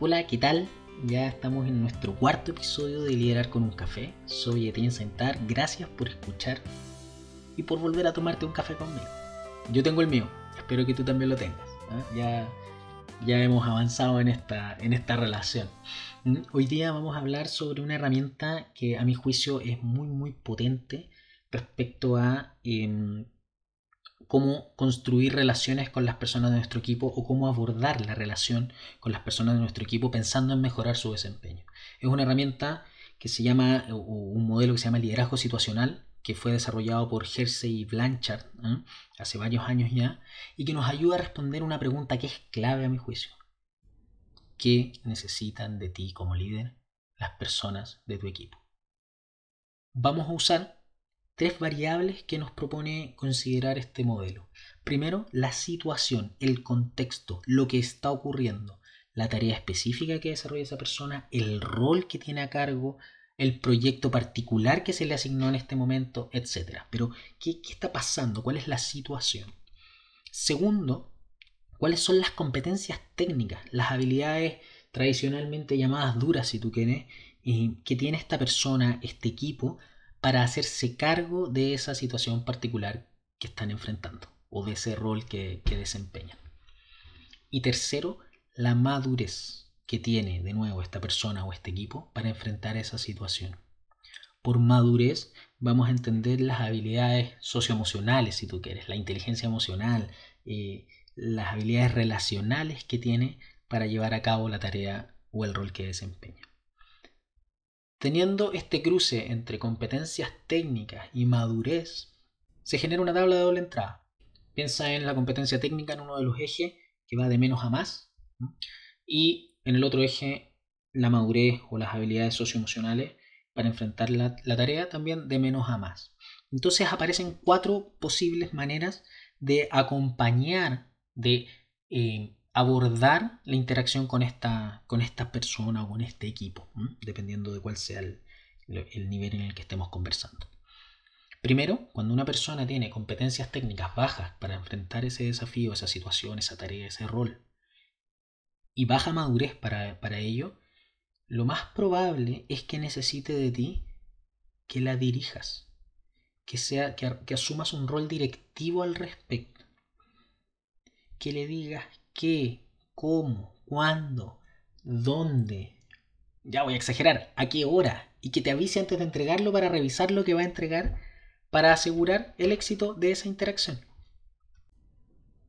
Hola, ¿qué tal? Ya estamos en nuestro cuarto episodio de Liderar con un café. Soy Etienne Sentar. Gracias por escuchar y por volver a tomarte un café conmigo. Yo tengo el mío. Espero que tú también lo tengas. ¿ah? Ya, ya hemos avanzado en esta, en esta relación. ¿Mm? Hoy día vamos a hablar sobre una herramienta que a mi juicio es muy muy potente respecto a em, cómo construir relaciones con las personas de nuestro equipo o cómo abordar la relación con las personas de nuestro equipo pensando en mejorar su desempeño. Es una herramienta que se llama, un modelo que se llama liderazgo situacional, que fue desarrollado por Hersey y Blanchard ¿eh? hace varios años ya, y que nos ayuda a responder una pregunta que es clave a mi juicio. ¿Qué necesitan de ti como líder las personas de tu equipo? Vamos a usar tres variables que nos propone considerar este modelo. Primero, la situación, el contexto, lo que está ocurriendo, la tarea específica que desarrolla esa persona, el rol que tiene a cargo, el proyecto particular que se le asignó en este momento, etc. Pero, ¿qué, qué está pasando? ¿Cuál es la situación? Segundo, ¿cuáles son las competencias técnicas, las habilidades tradicionalmente llamadas duras, si tú quieres, que tiene esta persona, este equipo, para hacerse cargo de esa situación particular que están enfrentando o de ese rol que, desempeñan. Y tercero, la madurez que tiene de nuevo esta persona o este equipo para enfrentar esa situación. Por madurez vamos a entender las habilidades socioemocionales, si tú quieres, la inteligencia emocional, eh, las habilidades relacionales que tiene para llevar a cabo la tarea o el rol que desempeña. Teniendo este cruce entre competencias técnicas y madurez, se genera una tabla de doble entrada. Piensa en la competencia técnica en uno de los ejes que va de menos a más y en el otro eje la madurez o las habilidades socioemocionales para enfrentar la, tarea también de menos a más. Entonces aparecen cuatro posibles maneras de acompañar, de eh, abordar la interacción con esta, con esta persona o con este equipo, dependiendo de cuál sea el, nivel en el que estemos conversando. Primero, cuando una persona tiene competencias técnicas bajas para enfrentar ese desafío, esa situación, esa tarea, ese rol, y baja madurez para, ello, lo más probable es que necesite de ti que la dirijas, que, sea, que asumas un rol directivo al respecto, que le digas qué, cómo, cuándo, dónde. Ya voy a exagerar, a qué hora. Y que te avise antes de entregarlo para revisar lo que va a entregar para asegurar el éxito de esa interacción.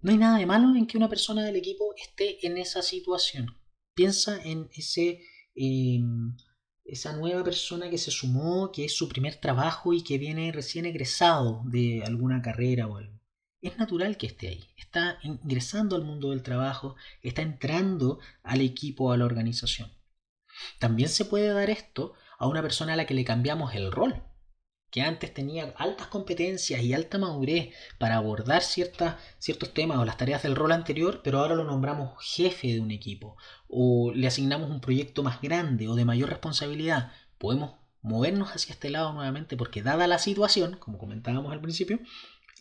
No hay nada de malo en que una persona del equipo esté en esa situación. Piensa en ese, em, esa nueva persona que se sumó, que es su primer trabajo y que viene recién egresado de alguna carrera o algo es natural que esté ahí. Está ingresando al mundo del trabajo, está entrando al equipo, a la organización. También se puede dar esto a una persona a la que le cambiamos el rol, que antes tenía altas competencias y alta madurez para abordar ciertas, ciertos temas o las tareas del rol anterior, pero ahora lo nombramos jefe de un equipo o le asignamos un proyecto más grande o de mayor responsabilidad. Podemos movernos hacia este lado nuevamente porque dada la situación, como comentábamos al principio,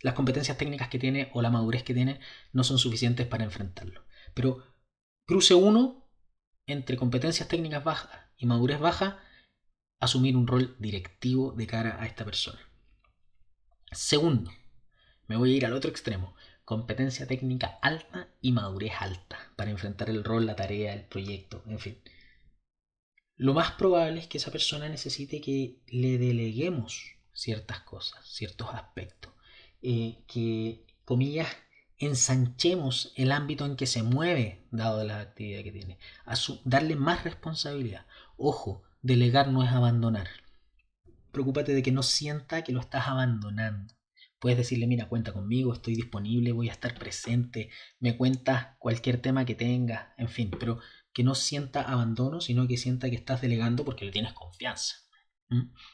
las competencias técnicas que tiene o la madurez que tiene no son suficientes para enfrentarlo. Pero cruce uno entre competencias técnicas bajas y madurez baja, asumir un rol directivo de cara a esta persona. Segundo, me voy a ir al otro extremo, competencia técnica alta y madurez alta para enfrentar el rol, la tarea, el proyecto, en fin. Lo más probable es que esa persona necesite que le deleguemos ciertas cosas, ciertos aspectos. Eh, que, comillas, ensanchemos el ámbito en que se mueve, dado la actividad que tiene, a darle más responsabilidad. Ojo, delegar no es abandonar. Preocúpate de que no sienta que lo estás abandonando. Puedes decirle, mira, cuenta conmigo, estoy disponible, voy a estar presente, me cuentas cualquier tema que tengas, en fin, pero que no sienta abandono, sino que sienta que estás delegando porque le tienes confianza.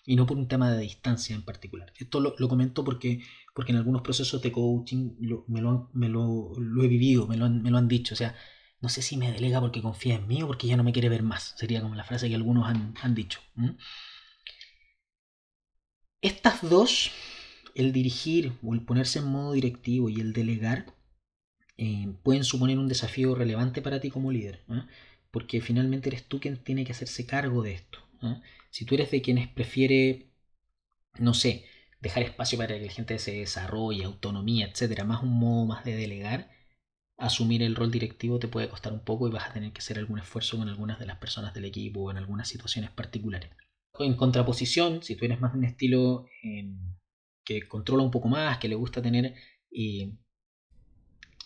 Y no por un tema de distancia en particular. Esto lo, lo comento porque porque en algunos procesos de coaching me, lo, me lo, he vivido, me lo, han, me lo han dicho. O sea, no sé si me delega porque confía en mí o porque ya no me quiere ver más. Sería como la frase que algunos han, dicho. Estas dos, el dirigir o el ponerse en modo directivo y el delegar, eh, pueden suponer un desafío relevante para ti como líder. porque finalmente eres tú quien tiene que hacerse cargo de esto. Si tú eres de quienes prefiere, no sé, dejar espacio para que la gente se desarrolle, autonomía, etcétera, más un modo más de delegar, asumir el rol directivo te puede costar un poco y vas a tener que hacer algún esfuerzo con algunas de las personas del equipo o en algunas situaciones particulares. En contraposición, si tú eres más de un estilo em, que controla un poco más, que le gusta tener eh,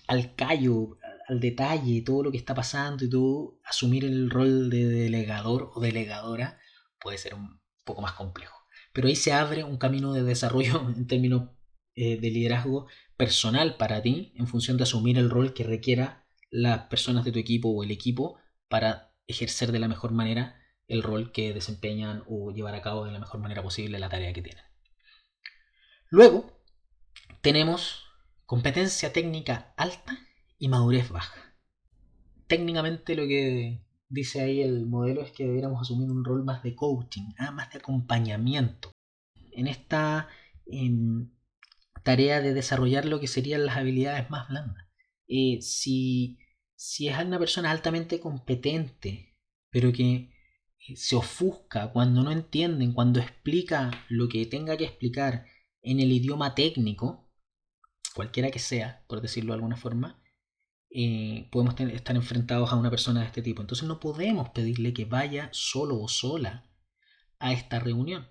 al callo, al detalle, todo lo que está pasando y todo, asumir el rol de delegador o delegadora puede ser un poco más complejo. Pero ahí se abre un camino de desarrollo en términos eh, de liderazgo personal para ti en función de asumir el rol que requiera las personas de tu equipo o el equipo para ejercer de la mejor manera el rol que desempeñan o llevar a cabo de la mejor manera posible la tarea que tienen. Luego tenemos competencia técnica alta y madurez baja. Técnicamente lo que dice ahí el modelo es que deberíamos asumir un rol más de coaching, ah, más de acompañamiento. En esta tarea de desarrollar lo que serían las habilidades más blandas. Eh, si, si es una persona altamente competente, pero que se ofusca cuando no entienden, cuando explica lo que tenga que explicar en el idioma técnico, cualquiera que sea, por decirlo de alguna forma, eh, podemos estar enfrentados a una persona de este tipo. Entonces no podemos pedirle que vaya solo o sola a esta reunión.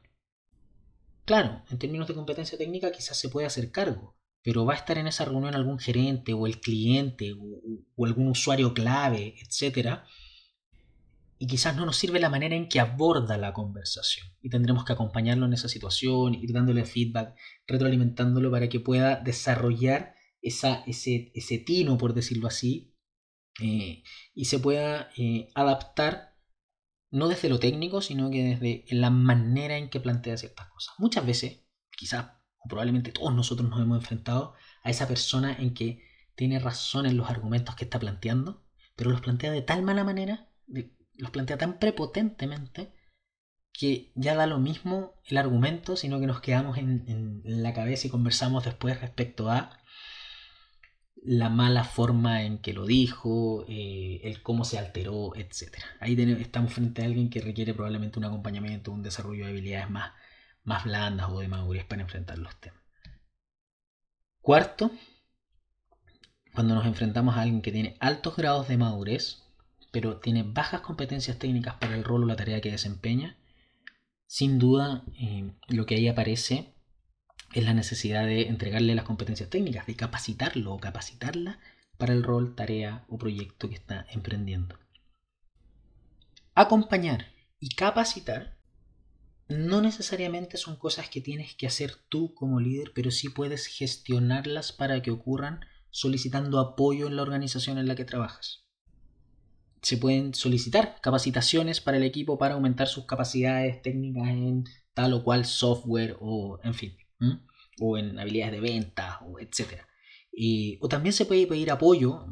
Claro, en términos de competencia técnica quizás se puede hacer cargo, pero va a estar en esa reunión algún gerente o el cliente o, algún usuario clave, etc. Y quizás no nos sirve la manera en que aborda la conversación. Y tendremos que acompañarlo en esa situación, ir dándole feedback, retroalimentándolo para que pueda desarrollar esa, ese, ese tino, por decirlo así, eh, y se pueda eh, adaptar no desde lo técnico, sino que desde la manera en que plantea ciertas cosas. Muchas veces, quizás o probablemente todos nosotros nos hemos enfrentado a esa persona en que tiene razón en los argumentos que está planteando, pero los plantea de tal mala manera, los plantea tan prepotentemente, que ya da lo mismo el argumento, sino que nos quedamos en la cabeza y conversamos después respecto a la mala forma en que lo dijo, eh, el cómo se alteró, etc. Ahí estamos frente a alguien que requiere probablemente un acompañamiento, un desarrollo de habilidades más, más blandas o de madurez para enfrentar los temas. Cuarto, cuando nos enfrentamos a alguien que tiene altos grados de madurez, pero tiene bajas competencias técnicas para el rol o la tarea que desempeña, sin duda eh, lo que ahí aparece es la necesidad de entregarle las competencias técnicas, de capacitarlo o capacitarla para el rol, tarea o proyecto que está emprendiendo. Acompañar y capacitar no necesariamente son cosas que tienes que hacer tú como líder, pero sí puedes gestionarlas para que ocurran solicitando apoyo en la organización en la que trabajas. Se pueden solicitar capacitaciones para el equipo para aumentar sus capacidades técnicas en tal o cual software o en fin o en habilidades de venta, o etc. o también se puede pedir apoyo,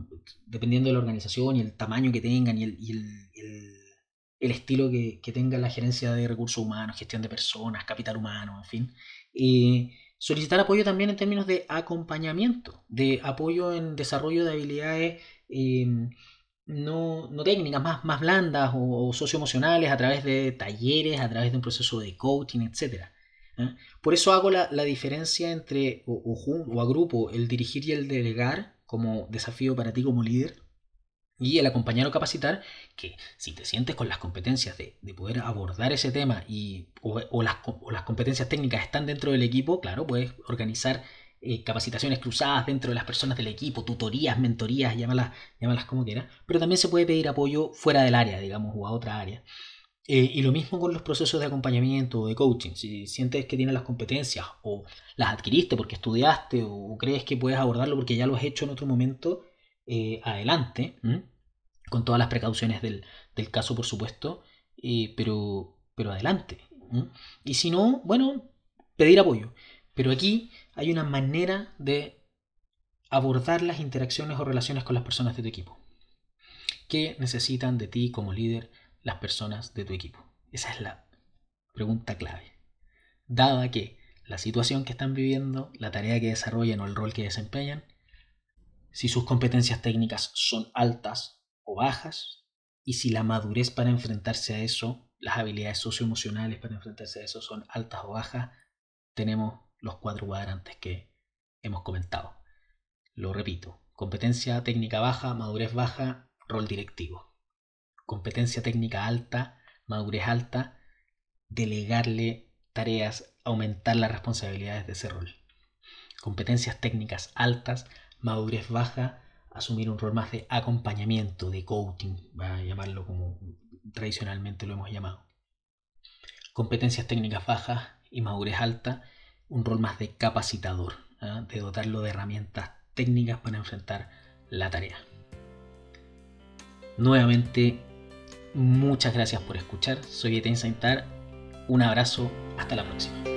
dependiendo de la organización y el tamaño que tengan y el, estilo que, tenga la gerencia de recursos humanos, gestión de personas, capital humano, en fin. solicitar apoyo también en términos de acompañamiento, de apoyo en desarrollo de habilidades em, no, técnicas, más, más blandas o, o socioemocionales a través de talleres, a través de un proceso de coaching, etc. ¿eh? Por eso hago la, diferencia entre o, o, agrupo el dirigir y el delegar como desafío para ti como líder y el acompañar o capacitar, que si te sientes con las competencias de, poder abordar ese tema y, o, las, competencias técnicas están dentro del equipo, claro, puedes organizar eh, capacitaciones cruzadas dentro de las personas del equipo, tutorías, mentorías, llámalas, llámalas como quieras, pero también se puede pedir apoyo fuera del área, digamos, o a otra área. Eh, y lo mismo con los procesos de acompañamiento o de coaching. Si sientes que tienes las competencias o las adquiriste porque estudiaste o crees que puedes abordarlo porque ya lo has hecho en otro momento, eh, adelante, con todas las precauciones del, caso, por supuesto, eh, pero, pero adelante. Y si no, bueno, pedir apoyo. Pero aquí hay una manera de abordar las interacciones o relaciones con las personas de tu equipo que necesitan de ti como líder las personas de tu equipo? Esa es la pregunta clave. Dada que la situación que están viviendo, la tarea que desarrollan o el rol que desempeñan, si sus competencias técnicas son altas o bajas, Y si la madurez para enfrentarse a eso, las habilidades socioemocionales para enfrentarse a eso son altas o bajas, tenemos los cuatro cuadrantes que hemos comentado. Lo repito, competencia técnica baja, madurez baja, rol directivo. Competencia técnica alta, madurez alta, delegarle tareas, aumentar las responsabilidades de ese rol. Competencias técnicas altas, madurez baja, asumir un rol más de acompañamiento, de coaching, va a llamarlo como tradicionalmente lo hemos llamado. Competencias técnicas bajas y madurez alta, un rol más de capacitador, ¿ah? de dotarlo de herramientas técnicas para enfrentar la tarea. Nuevamente, muchas gracias por escuchar. Soy Eten Saintar. Un abrazo. Hasta la próxima.